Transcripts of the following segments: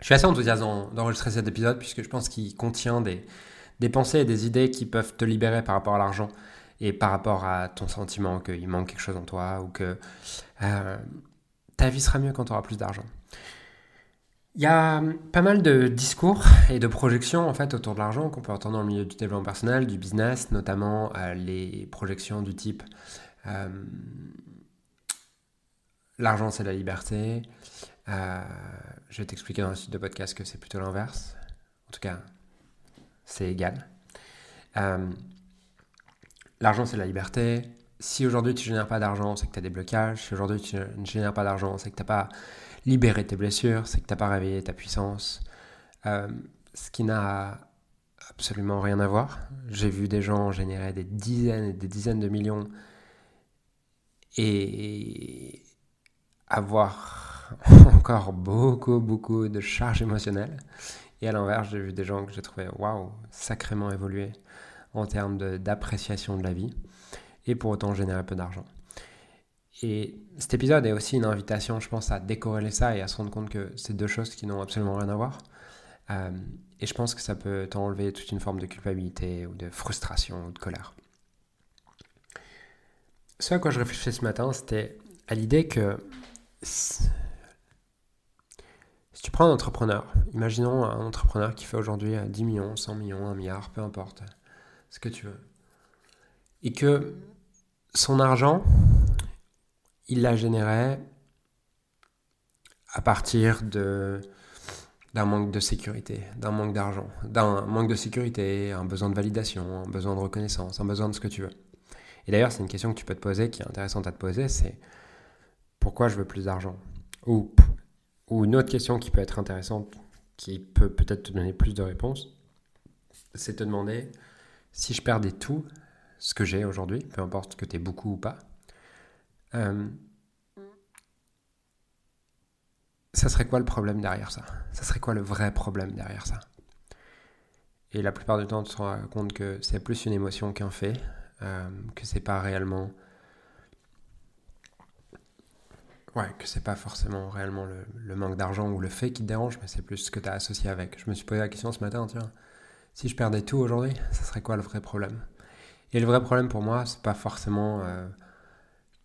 Je suis assez enthousiaste d'enregistrer cet épisode puisque je pense qu'il contient des, pensées et des idées qui peuvent te libérer par rapport à l'argent et par rapport à ton sentiment qu'il manque quelque chose en toi ou que euh, ta vie sera mieux quand tu auras plus d'argent. Il y a pas mal de discours et de projections en fait autour de l'argent qu'on peut entendre dans le milieu du développement personnel, du business, notamment euh, les projections du type euh, l'argent c'est la liberté. Je vais t'expliquer dans le site de podcast que c'est plutôt l'inverse. En tout cas, c'est égal. L'argent, c'est la liberté. Si aujourd'hui tu ne génères pas d'argent, c'est que tu as des blocages. Si aujourd'hui tu ne génères pas d'argent, c'est que tu n'as pas libéré tes blessures, c'est que tu n'as pas réveillé ta puissance. Euh, ce qui n'a absolument rien à voir. J'ai vu des gens générer des dizaines et des dizaines de millions et avoir encore beaucoup, beaucoup de charges émotionnelles. Et à l'inverse, j'ai vu des gens que j'ai trouvé waouh, sacrément évolués en termes d'appréciation de, la vie, et pour autant générer peu d'argent. Et cet épisode est aussi une invitation, je pense, à décorréler ça et à se rendre compte que c'est deux choses qui n'ont absolument rien à voir. Euh, et je pense que ça peut t'enlever toute une forme de culpabilité ou de frustration ou de colère. Ce à quoi je réfléchissais ce matin, c'était à l'idée que si tu prends un entrepreneur, imaginons un entrepreneur qui fait aujourd'hui 10 millions, 100 millions, 1 milliard, peu importe, ce que tu veux. Et que son argent, il l'a généré à partir de d'un manque de sécurité, d'un manque d'argent, d'un manque de sécurité, un besoin de validation, un besoin de reconnaissance, un besoin de ce que tu veux. Et d'ailleurs, c'est une question que tu peux te poser, qui est intéressante à te poser, c'est pourquoi je veux plus d'argent? Ou, ou une autre question qui peut être intéressante, qui peut peut-être te donner plus de réponses, c'est te demander si je perdais tout ce que j'ai aujourd'hui, peu importe que tu aies beaucoup ou pas, euh, ça serait quoi le problème derrière ça? Ça serait quoi le vrai problème derrière ça? Et la plupart du temps, tu te rends compte que c'est plus une émotion qu'un fait, euh, que c'est pas réellement. Ouais, que c'est pas forcément réellement le, manque d'argent ou le fait qui te dérange, mais c'est plus ce que tu as associé avec. Je me suis posé la question ce matin, tiens, si je perdais tout aujourd'hui, ça serait quoi le vrai problème? Et le vrai problème pour moi, c'est pas forcément euh,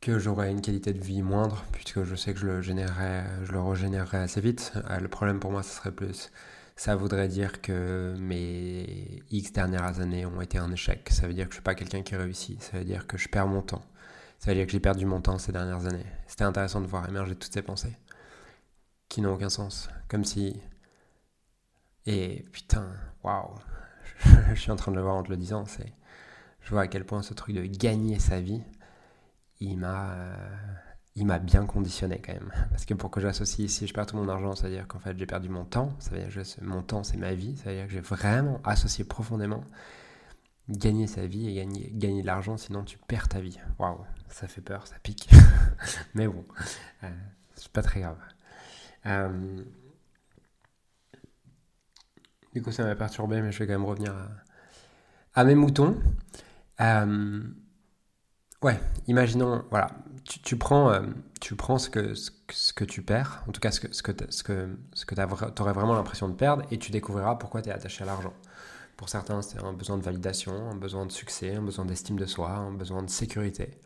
que j'aurais une qualité de vie moindre, puisque je sais que je le générerais, je le régénérerais assez vite. Euh, le problème pour moi, ce serait plus, ça voudrait dire que mes X dernières années ont été un échec. Ça veut dire que je suis pas quelqu'un qui réussit. Ça veut dire que je perds mon temps. Ça veut dire que j'ai perdu mon temps ces dernières années. C'était intéressant de voir émerger toutes ces pensées qui n'ont aucun sens. Comme si. Et putain, waouh, je suis en train de le voir en te le disant, c'est, je vois à quel point ce truc de gagner sa vie, il m'a, euh, il m'a bien conditionné quand même. Parce que pour que j'associe, si je perds tout mon argent, ça veut dire qu'en fait j'ai perdu mon temps, ça veut dire que mon temps c'est ma vie, ça veut dire que j'ai vraiment associé profondément gagner sa vie et gagner, gagner de l'argent, sinon tu perds ta vie. Waouh, ça fait peur, ça pique. Mais bon, euh, c'est pas très grave. Euh, du coup, ça m'a perturbé, mais je vais quand même revenir à, mes moutons. Euh, ouais, imaginons, voilà, tu, prends, euh, tu prends ce que, ce, que tu perds, en tout cas ce que, ce que, ce que, ce que tu aurais vraiment l'impression de perdre, et tu découvriras pourquoi tu es attaché à l'argent. Pour certains, c'est un besoin de validation, un besoin de succès, un besoin d'estime de soi, un besoin de sécurité.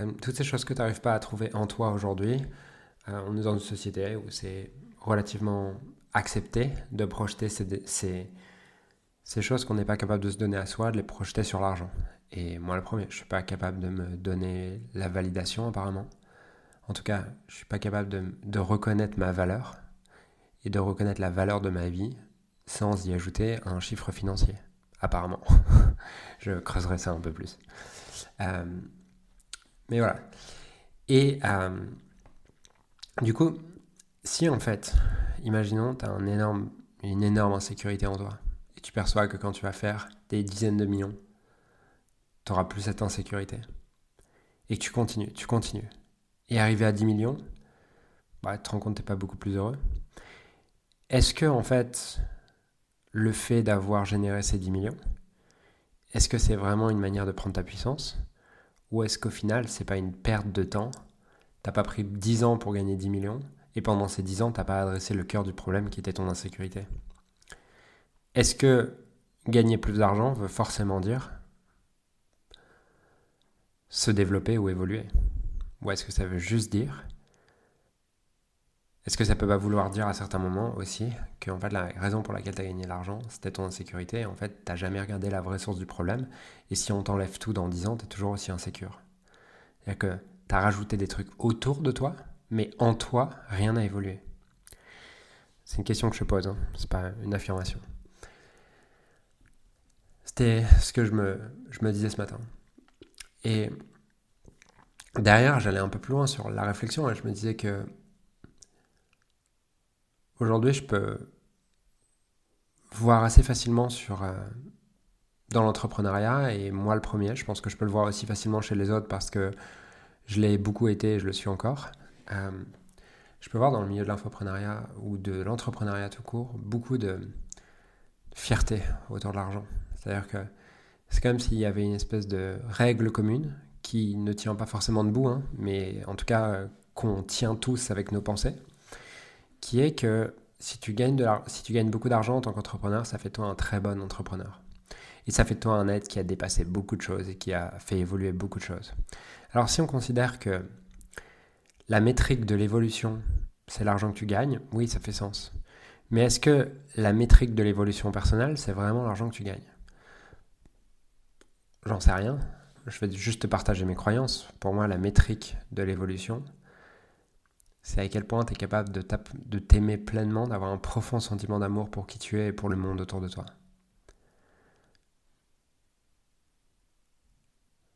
Euh, toutes ces choses que tu n'arrives pas à trouver en toi aujourd'hui, on est dans une société où c'est relativement accepter de projeter ces, ces, choses qu'on n'est pas capable de se donner à soi, de les projeter sur l'argent. Et moi, le premier, je ne suis pas capable de me donner la validation, apparemment. En tout cas, je ne suis pas capable de, de, reconnaître ma valeur et de reconnaître la valeur de ma vie sans y ajouter un chiffre financier, apparemment. je creuserai ça un peu plus. Euh, mais voilà. Et euh, du coup, si en fait, imaginons, tu as une énorme insécurité en toi, et tu perçois que quand tu vas faire des dizaines de millions, tu n'auras plus cette insécurité. Et que tu continues, tu continues. Et arrivé à 10 millions, bah, tu te rends compte que tu n'es pas beaucoup plus heureux. Est-ce que, en fait, le fait d'avoir généré ces 10 millions, est-ce que c'est vraiment une manière de prendre ta puissance? Ou est-ce qu'au final, c'est pas une perte de temps? T'as pas pris 10 ans pour gagner 10 millions Et pendant ces 10 ans, tu n'as pas adressé le cœur du problème qui était ton insécurité? Est-ce que gagner plus d'argent veut forcément dire se développer ou évoluer? Ou est-ce que ça veut juste dire est-ce que ça peut pas vouloir dire à certains moments aussi que en fait, la raison pour laquelle tu as gagné l'argent, c'était ton insécurité. En fait, tu n'as jamais regardé la vraie source du problème. Et si on t'enlève tout dans 10 ans, tu es toujours aussi insécure. C'est-à-dire que tu as rajouté des trucs autour de toi, mais en toi, rien n'a évolué. C'est une question que je pose, hein. c'est pas une affirmation. C'était ce que je me, je me disais ce matin. Et derrière, j'allais un peu plus loin sur la réflexion et je me disais que Aujourd'hui, je peux voir assez facilement sur, euh, dans l'entrepreneuriat, et moi le premier, je pense que je peux le voir aussi facilement chez les autres parce que je l'ai beaucoup été et je le suis encore. Euh, je peux voir dans le milieu de l'infoprenariat ou de l'entrepreneuriat tout court beaucoup de fierté autour de l'argent. C'est-à-dire que c'est comme s'il y avait une espèce de règle commune qui ne tient pas forcément debout, hein, mais en tout cas euh, qu'on tient tous avec nos pensées qui est que si tu gagnes, de si tu gagnes beaucoup d'argent en tant qu'entrepreneur, ça fait toi un très bon entrepreneur. Et ça fait toi un être qui a dépassé beaucoup de choses et qui a fait évoluer beaucoup de choses. Alors si on considère que la métrique de l'évolution, c'est l'argent que tu gagnes, oui, ça fait sens. Mais est-ce que la métrique de l'évolution personnelle, c'est vraiment l'argent que tu gagnes? J'en sais rien. Je vais juste te partager mes croyances. Pour moi, la métrique de l'évolution, c'est à quel point tu es capable de t'aimer pleinement, d'avoir un profond sentiment d'amour pour qui tu es et pour le monde autour de toi.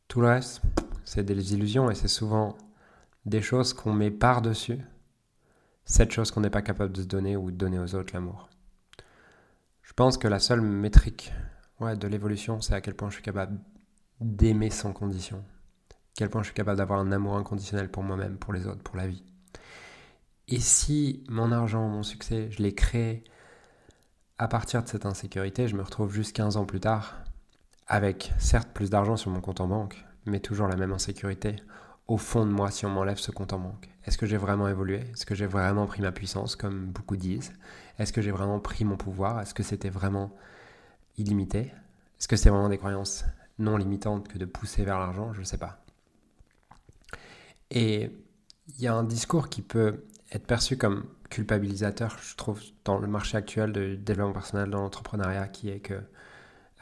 Tout le reste, c'est des illusions et c'est souvent des choses qu'on met par-dessus cette chose qu'on n'est pas capable de se donner ou de donner aux autres, l'amour. Je pense que la seule métrique de l'évolution, c'est à quel point je suis capable d'aimer sans condition. À quel point je suis capable d'avoir un amour inconditionnel pour moi-même, pour les autres, pour la vie. Et si mon argent, mon succès, je l'ai créé à partir de cette insécurité, je me retrouve juste 15 ans plus tard avec certes plus d'argent sur mon compte en banque, mais toujours la même insécurité au fond de moi si on m'enlève ce compte en banque. Est-ce que j'ai vraiment évolué? Est-ce que j'ai vraiment pris ma puissance, comme beaucoup disent? Est-ce que j'ai vraiment pris mon pouvoir? Est-ce que c'était vraiment illimité? Est-ce que c'est vraiment des croyances non limitantes que de pousser vers l'argent? Je ne sais pas. Et il y a un discours qui peut être perçu comme culpabilisateur, je trouve, dans le marché actuel de développement personnel, dans l'entrepreneuriat, qui est que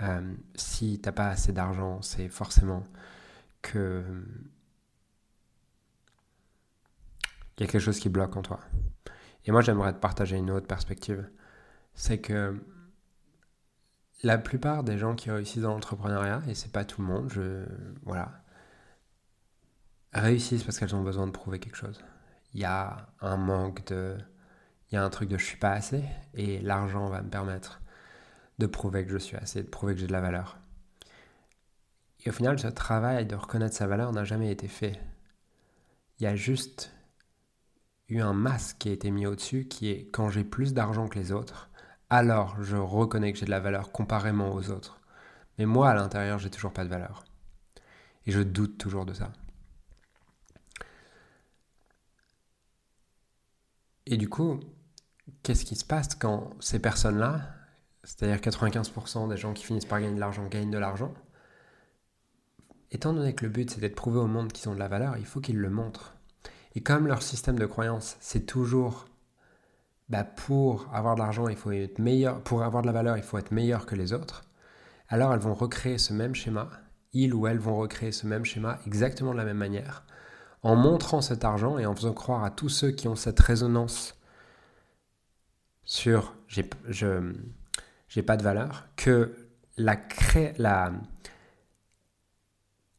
euh, si tu n'as pas assez d'argent, c'est forcément que il y a quelque chose qui bloque en toi. Et moi, j'aimerais te partager une autre perspective. C'est que la plupart des gens qui réussissent dans l'entrepreneuriat, et c'est pas tout le monde, je, voilà, réussissent parce qu'elles ont besoin de prouver quelque chose il y a un manque de... Il y a un truc de je suis pas assez et l'argent va me permettre de prouver que je suis assez, de prouver que j'ai de la valeur. Et au final, ce travail de reconnaître sa valeur n'a jamais été fait. Il y a juste eu un masque qui a été mis au-dessus qui est quand j'ai plus d'argent que les autres, alors je reconnais que j'ai de la valeur comparément aux autres. Mais moi, à l'intérieur, j'ai toujours pas de valeur. Et je doute toujours de ça. Et du coup, qu'est-ce qui se passe quand ces personnes-là, c'est-à-dire 95% des gens qui finissent par gagner de l'argent, gagnent de l'argent Étant donné que le but c'est d'être prouvé au monde qu'ils ont de la valeur, il faut qu'ils le montrent. Et comme leur système de croyance, c'est toujours bah pour avoir de l'argent, il faut être meilleur, pour avoir de la valeur, il faut être meilleur que les autres. Alors elles vont recréer ce même schéma, ils ou elles vont recréer ce même schéma exactement de la même manière, en montrant cet argent et en faisant croire à tous ceux qui ont cette résonance sur je j'ai pas de valeur que la, cré, la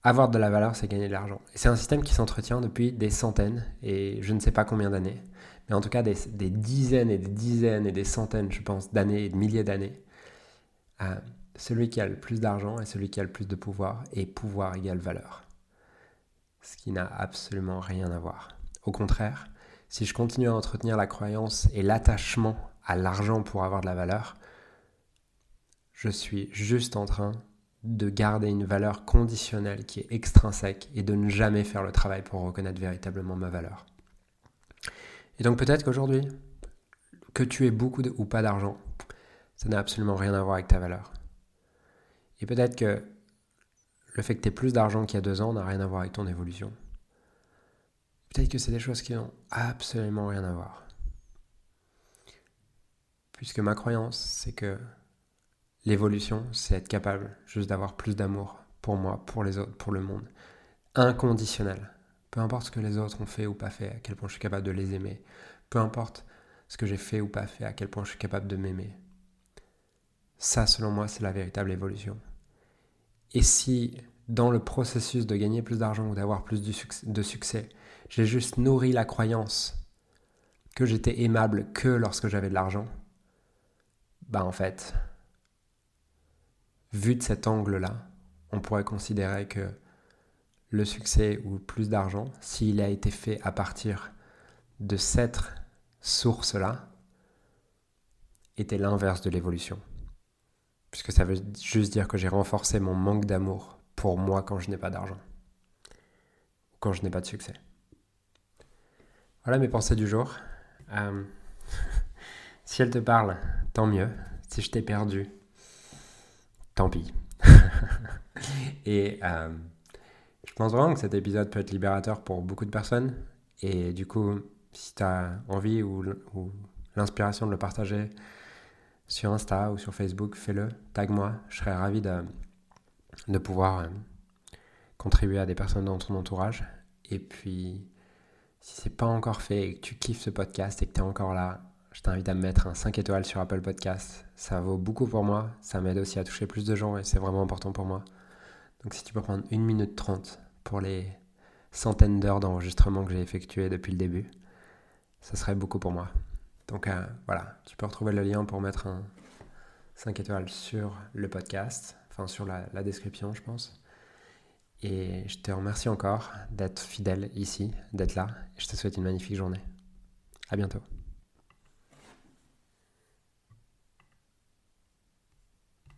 avoir de la valeur c'est gagner de l'argent. Et c'est un système qui s'entretient depuis des centaines et je ne sais pas combien d'années, mais en tout cas des, des, dizaines et des dizaines et des centaines, je pense, d'années et de milliers d'années. Euh, celui qui a le plus d'argent est celui qui a le plus de pouvoir et pouvoir égale valeur ce qui n'a absolument rien à voir. Au contraire, si je continue à entretenir la croyance et l'attachement à l'argent pour avoir de la valeur, je suis juste en train de garder une valeur conditionnelle qui est extrinsèque et de ne jamais faire le travail pour reconnaître véritablement ma valeur. Et donc peut-être qu'aujourd'hui, que tu aies beaucoup ou pas d'argent, ça n'a absolument rien à voir avec ta valeur. Et peut-être que le fait que tu aies plus d'argent qu'il y a deux ans n'a rien à voir avec ton évolution. Peut-être que c'est des choses qui n'ont absolument rien à voir. Puisque ma croyance, c'est que l'évolution, c'est être capable juste d'avoir plus d'amour pour moi, pour les autres, pour le monde. Inconditionnel. Peu importe ce que les autres ont fait ou pas fait, à quel point je suis capable de les aimer. Peu importe ce que j'ai fait ou pas fait, à quel point je suis capable de m'aimer. Ça, selon moi, c'est la véritable évolution. Et si, dans le processus de gagner plus d'argent ou d'avoir plus de succès, j'ai juste nourri la croyance que j'étais aimable que lorsque j'avais de l'argent, bah en fait, vu de cet angle-là, on pourrait considérer que le succès ou plus d'argent, s'il a été fait à partir de cette source-là, était l'inverse de l'évolution. Puisque ça veut juste dire que j'ai renforcé mon manque d'amour pour moi quand je n'ai pas d'argent. Ou quand je n'ai pas de succès. Voilà mes pensées du jour. Euh, si elles te parlent, tant mieux. Si je t'ai perdu, tant pis. Et euh, je pense vraiment que cet épisode peut être libérateur pour beaucoup de personnes. Et du coup, si tu as envie ou, l'inspiration de le partager sur Insta ou sur Facebook, fais-le, tag-moi. Je serais ravi de, pouvoir euh, contribuer à des personnes dans ton entourage. Et puis, si c'est pas encore fait et que tu kiffes ce podcast et que tu es encore là, je t'invite à me mettre un 5 étoiles sur Apple Podcast. Ça vaut beaucoup pour moi. Ça m'aide aussi à toucher plus de gens et c'est vraiment important pour moi. Donc si tu peux prendre 1 minute 30 pour les centaines d'heures d'enregistrement que j'ai effectué depuis le début, ça serait beaucoup pour moi. Donc euh, voilà, tu peux retrouver le lien pour mettre un 5 étoiles sur le podcast, enfin sur la, description je pense. Et je te remercie encore d'être fidèle ici, d'être là. Je te souhaite une magnifique journée. À bientôt.